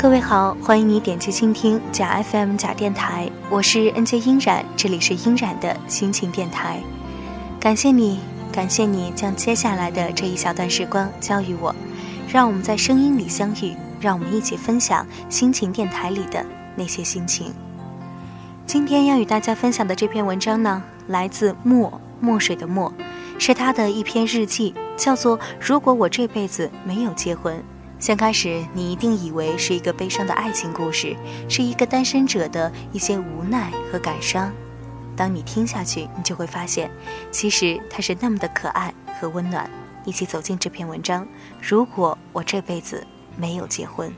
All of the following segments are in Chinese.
各位好，欢迎你点击倾听假 FM 假电台，我是 NJ 音染，这里是音染的心情电台。感谢你，感谢你将接下来的这一小段时光交予我，让我们在声音里相遇，让我们一起分享心情电台里的那些心情。今天要与大家分享的这篇文章呢，来自墨墨水的墨，是他的一篇日记，叫做《如果我这辈子没有结婚》。先开始，你一定以为是一个悲伤的爱情故事，是一个单身者的一些无奈和感伤。当你听下去，你就会发现，其实它是那么的可爱和温暖。一起走进这篇文章。如果我这辈子没有结婚。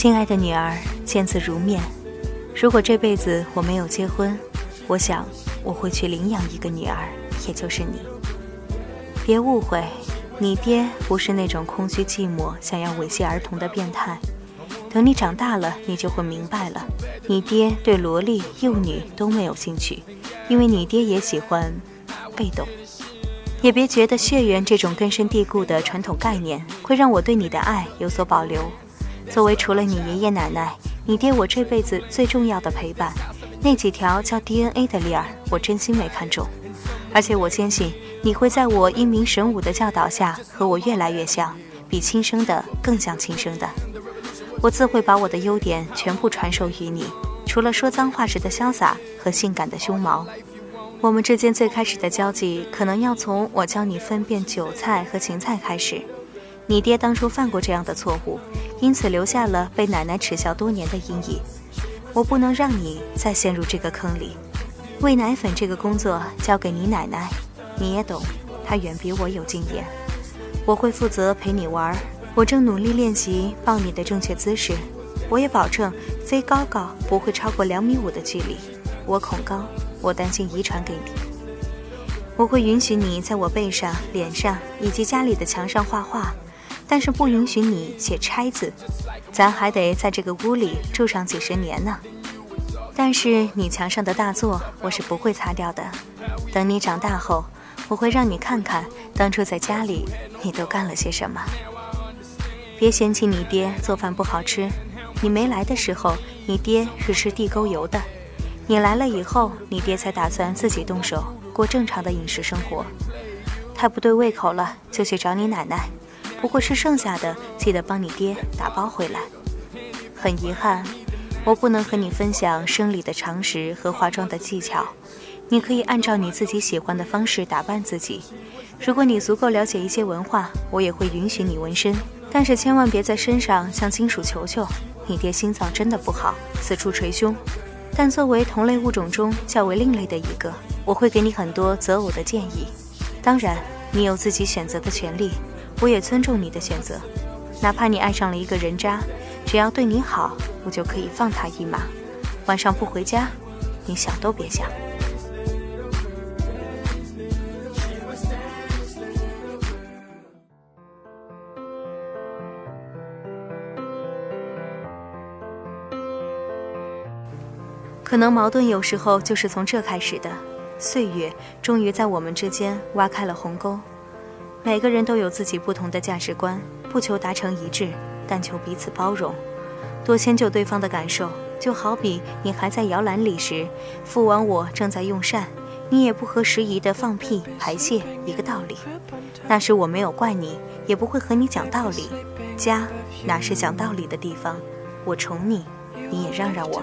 亲爱的女儿，见字如面。如果这辈子我没有结婚，我想我会去领养一个女儿，也就是你。别误会，你爹不是那种空虚寂寞、想要猥亵儿童的变态。等你长大了，你就会明白了。你爹对萝莉、幼女都没有兴趣，因为你爹也喜欢被动。也别觉得血缘这种根深蒂固的传统概念会让我对你的爱有所保留。作为除了你爷爷奶奶、你爹我这辈子最重要的陪伴，那几条叫 DNA 的链儿，我真心没看中。而且我坚信你会在我英明神武的教导下，和我越来越像，比亲生的更像亲生的。我自会把我的优点全部传授于你，除了说脏话时的潇洒和性感的胸毛。我们之间最开始的交际，可能要从我教你分辨韭菜和芹菜开始。你爹当初犯过这样的错误。因此留下了被奶奶耻笑多年的阴影。我不能让你再陷入这个坑里。喂奶粉这个工作交给你奶奶，你也懂，她远比我有经验。我会负责陪你玩。我正努力练习抱你的正确姿势。我也保证飞高高不会超过两米五的距离。我恐高，我担心遗传给你。我会允许你在我背上、脸上以及家里的墙上画画。但是不允许你写拆字，咱还得在这个屋里住上几十年呢。但是你墙上的大作，我是不会擦掉的。等你长大后，我会让你看看当初在家里你都干了些什么。别嫌弃你爹做饭不好吃，你没来的时候，你爹是吃地沟油的。你来了以后，你爹才打算自己动手过正常的饮食生活。太不对胃口了，就去找你奶奶。不过是剩下的，记得帮你爹打包回来。很遗憾，我不能和你分享生理的常识和化妆的技巧。你可以按照你自己喜欢的方式打扮自己。如果你足够了解一些文化，我也会允许你纹身，但是千万别在身上像金属球球。你爹心脏真的不好，四处捶胸。但作为同类物种中较为另类的一个，我会给你很多择偶的建议。当然，你有自己选择的权利。我也尊重你的选择，哪怕你爱上了一个人渣，只要对你好，我就可以放他一马。晚上不回家，你想都别想。可能矛盾有时候就是从这开始的，岁月终于在我们之间挖开了鸿沟。每个人都有自己不同的价值观，不求达成一致，但求彼此包容，多迁就对方的感受。就好比你还在摇篮里时，父王我正在用膳，你也不合时宜的放屁排泄，一个道理。那时我没有怪你，也不会和你讲道理。家哪是讲道理的地方？我宠你，你也让让我。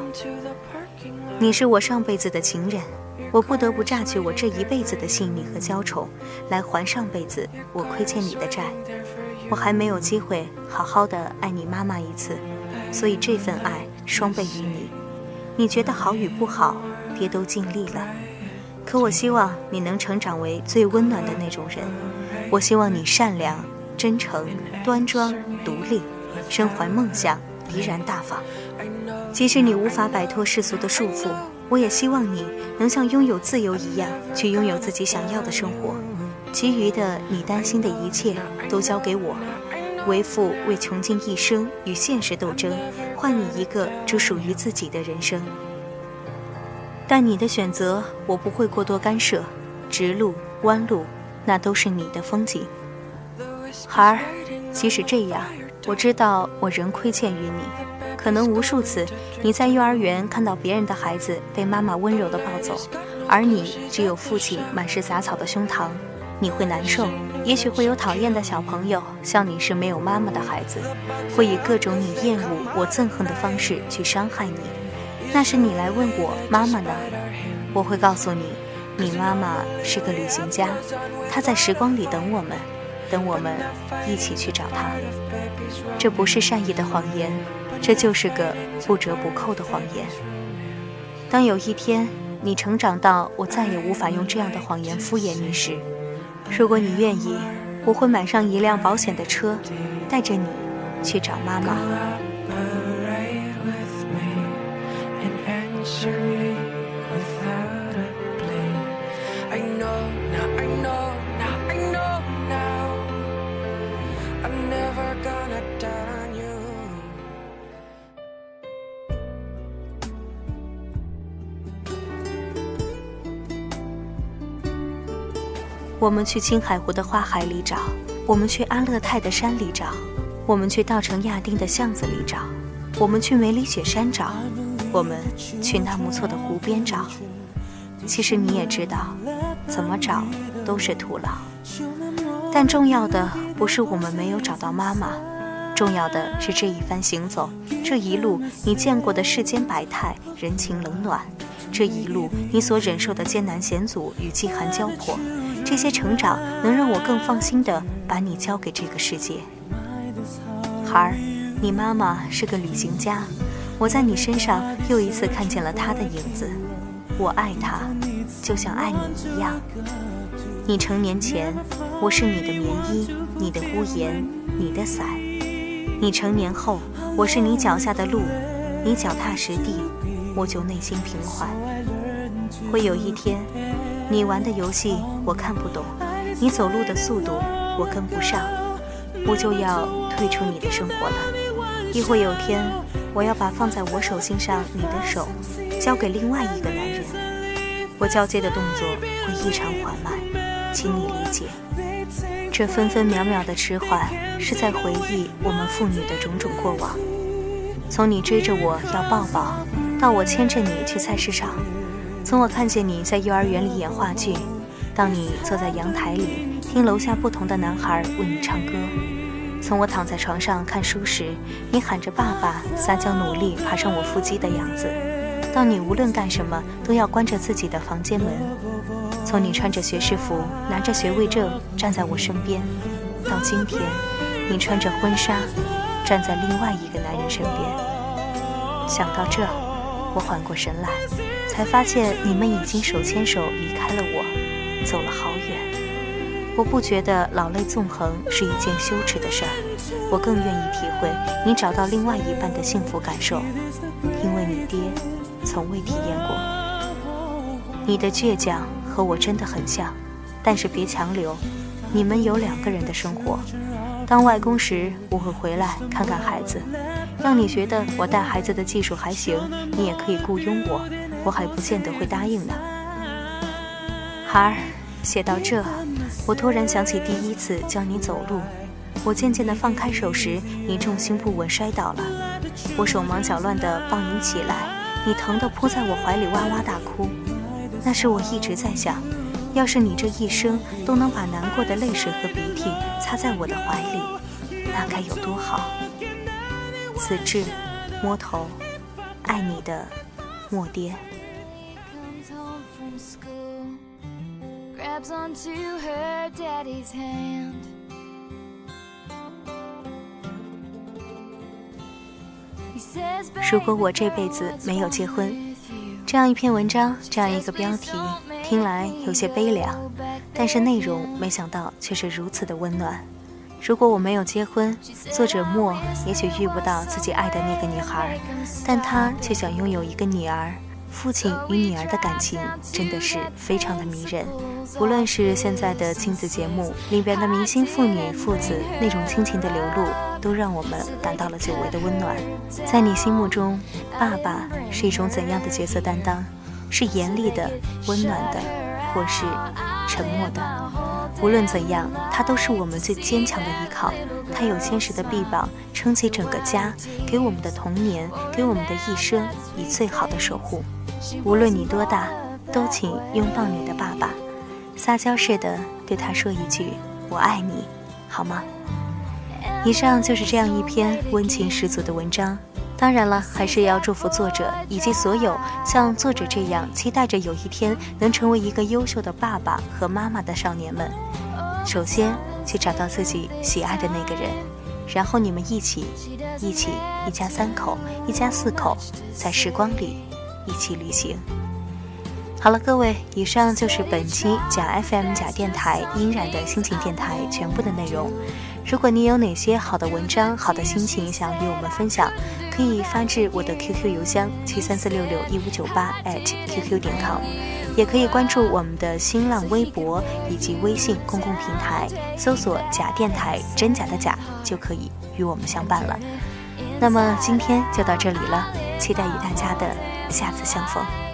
你是我上辈子的情人。我不得不榨取我这一辈子的性命和娇宠，来还上辈子我亏欠你的债。我还没有机会好好的爱你妈妈一次，所以这份爱双倍于你。你觉得好与不好，爹都尽力了。可我希望你能成长为最温暖的那种人。我希望你善良、真诚、端庄、独立，身怀梦想，怡然大方。即使你无法摆脱世俗的束缚。我也希望你能像拥有自由一样去拥有自己想要的生活。其余的你担心的一切都交给我，为父为穷尽一生与现实斗争，换你一个只属于自己的人生。但你的选择我不会过多干涉，直路弯路，那都是你的风景。孩儿，即使这样，我知道我仍亏欠于你。可能无数次你在幼儿园看到别人的孩子被妈妈温柔地抱走，而你只有父亲满是杂草的胸膛，你会难受。也许会有讨厌的小朋友笑你是没有妈妈的孩子，会以各种你厌恶我憎恨的方式去伤害你。那是你来问我妈妈呢？我会告诉你，你妈妈是个旅行家，她在时光里等我们。等我们一起去找她，这不是善意的谎言，这就是个不折不扣的谎言。当有一天你成长到我再也无法用这样的谎言敷衍你时，如果你愿意，我会买上一辆保险的车，带着你去找妈妈。我们去青海湖的花海里找，我们去阿勒泰的山里找，我们去稻城亚丁的巷子里找，我们去梅里雪山找，我们去纳木错的湖边找。其实你也知道，怎么找都是徒劳。但重要的不是我们没有找到妈妈，重要的是这一番行走，这一路你见过的世间百态、人情冷暖，这一路你所忍受的艰难险阻与饥寒交迫。这些成长能让我更放心地把你交给这个世界，孩儿，你妈妈是个旅行家，我在你身上又一次看见了她的影子。我爱她，就像爱你一样。你成年前，我是你的棉衣，你的屋檐，你的伞；你成年后，我是你脚下的路，你脚踏实地，我就内心平缓。会有一天。你玩的游戏我看不懂，你走路的速度我跟不上，我就要退出你的生活了。亦会有天，我要把放在我手心上你的手交给另外一个男人，我交接的动作会异常缓慢，请你理解。这分分秒秒的迟缓，是在回忆我们父女的种种过往。从你追着我要抱抱，到我牵着你去菜市场。从我看见你在幼儿园里演话剧，到你坐在阳台里听楼下不同的男孩为你唱歌；从我躺在床上看书时，你喊着爸爸，撒娇努力爬上我腹肌的样子；到你无论干什么都要关着自己的房间门；从你穿着学士服拿着学位证站在我身边，到今天你穿着婚纱站在另外一个男人身边。想到这，我缓过神来。才发现你们已经手牵手离开了我，走了好远。我不觉得老泪纵横是一件羞耻的事儿，我更愿意体会你找到另外一半的幸福感受，因为你爹从未体验过。你的倔强和我真的很像，但是别强留。你们有两个人的生活。当外公时，我会回来看看孩子，让你觉得我带孩子的技术还行，你也可以雇佣我。我还不见得会答应呢，孩儿。写到这，我突然想起第一次教你走路。我渐渐地放开手时，你重心不稳摔倒了。我手忙脚乱地抱你起来，你疼得扑在我怀里哇哇大哭。那时我一直在想，要是你这一生都能把难过的泪水和鼻涕擦在我的怀里，那该有多好。此致，摸头，爱你的，莫爹。如果我这辈子没有结婚，这样一篇文章，这样一个标题，听来有些悲凉，但是内容没想到却是如此的温暖。如果我没有结婚，作者莫也许遇不到自己爱的那个女孩，但他却想拥有一个女儿。父亲与女儿的感情真的是非常的迷人。无论是现在的亲子节目里边的明星父女父子那种亲情的流露，都让我们感到了久违的温暖。在你心目中，爸爸是一种怎样的角色担当？是严厉的、温暖的，或是沉默的？无论怎样，他都是我们最坚强的依靠。他有坚实的臂膀，撑起整个家，给我们的童年，给我们的一生以最好的守护。无论你多大，都请拥抱你的爸爸，撒娇似的对他说一句“我爱你”，好吗？以上就是这样一篇温情十足的文章。当然了，还是要祝福作者以及所有像作者这样期待着有一天能成为一个优秀的爸爸和妈妈的少年们。首先去找到自己喜爱的那个人，然后你们一起，一起一家三口，一家四口，在时光里一起旅行。好了，各位，以上就是本期假 FM 假电台音然的心情电台全部的内容。如果你有哪些好的文章、好的心情想与我们分享，可以发至我的 QQ 邮箱七三四六六一五九八 @QQ 点 com，也可以关注我们的新浪微博以及微信公共平台，搜索“假电台”真假的假，就可以与我们相伴了。那么今天就到这里了，期待与大家的下次相逢。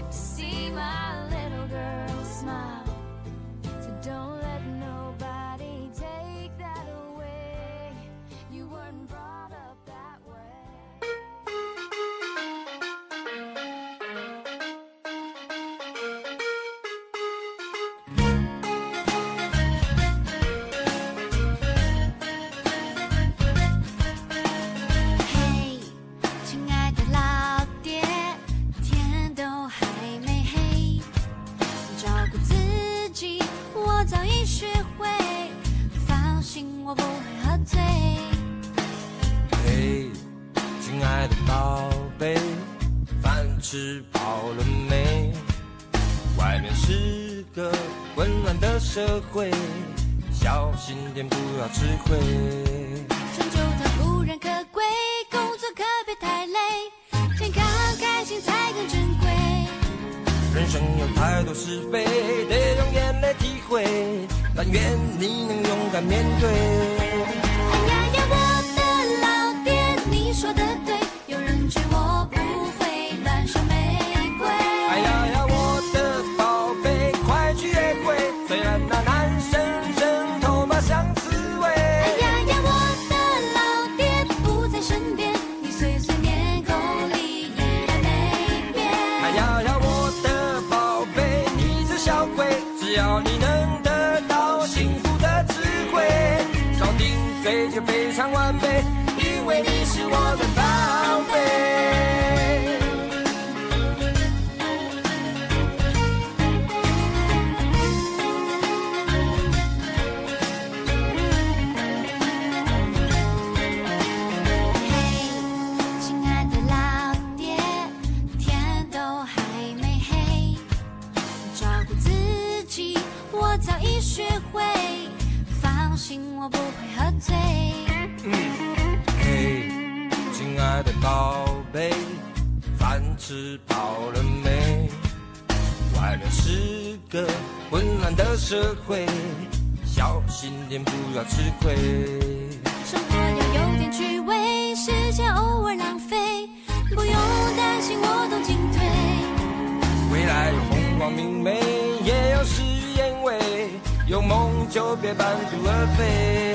吃饱了没？外面是个混乱的社会，小心点不要吃亏。成就它固然可贵，工作可别太累，健康开心才更珍贵。人生有太多是非，得用眼泪体会，但愿你能勇敢面对。追求非常完美因为你是我的宝贝。我不会喝醉。嘿，亲爱的宝贝，饭吃饱了没？外面是个混乱的社会，小心点不要吃亏。生活要有点趣味，时间偶尔浪费，不用担心我都进退。未来有风光明媚，也有事与愿违。有梦就别半途而废。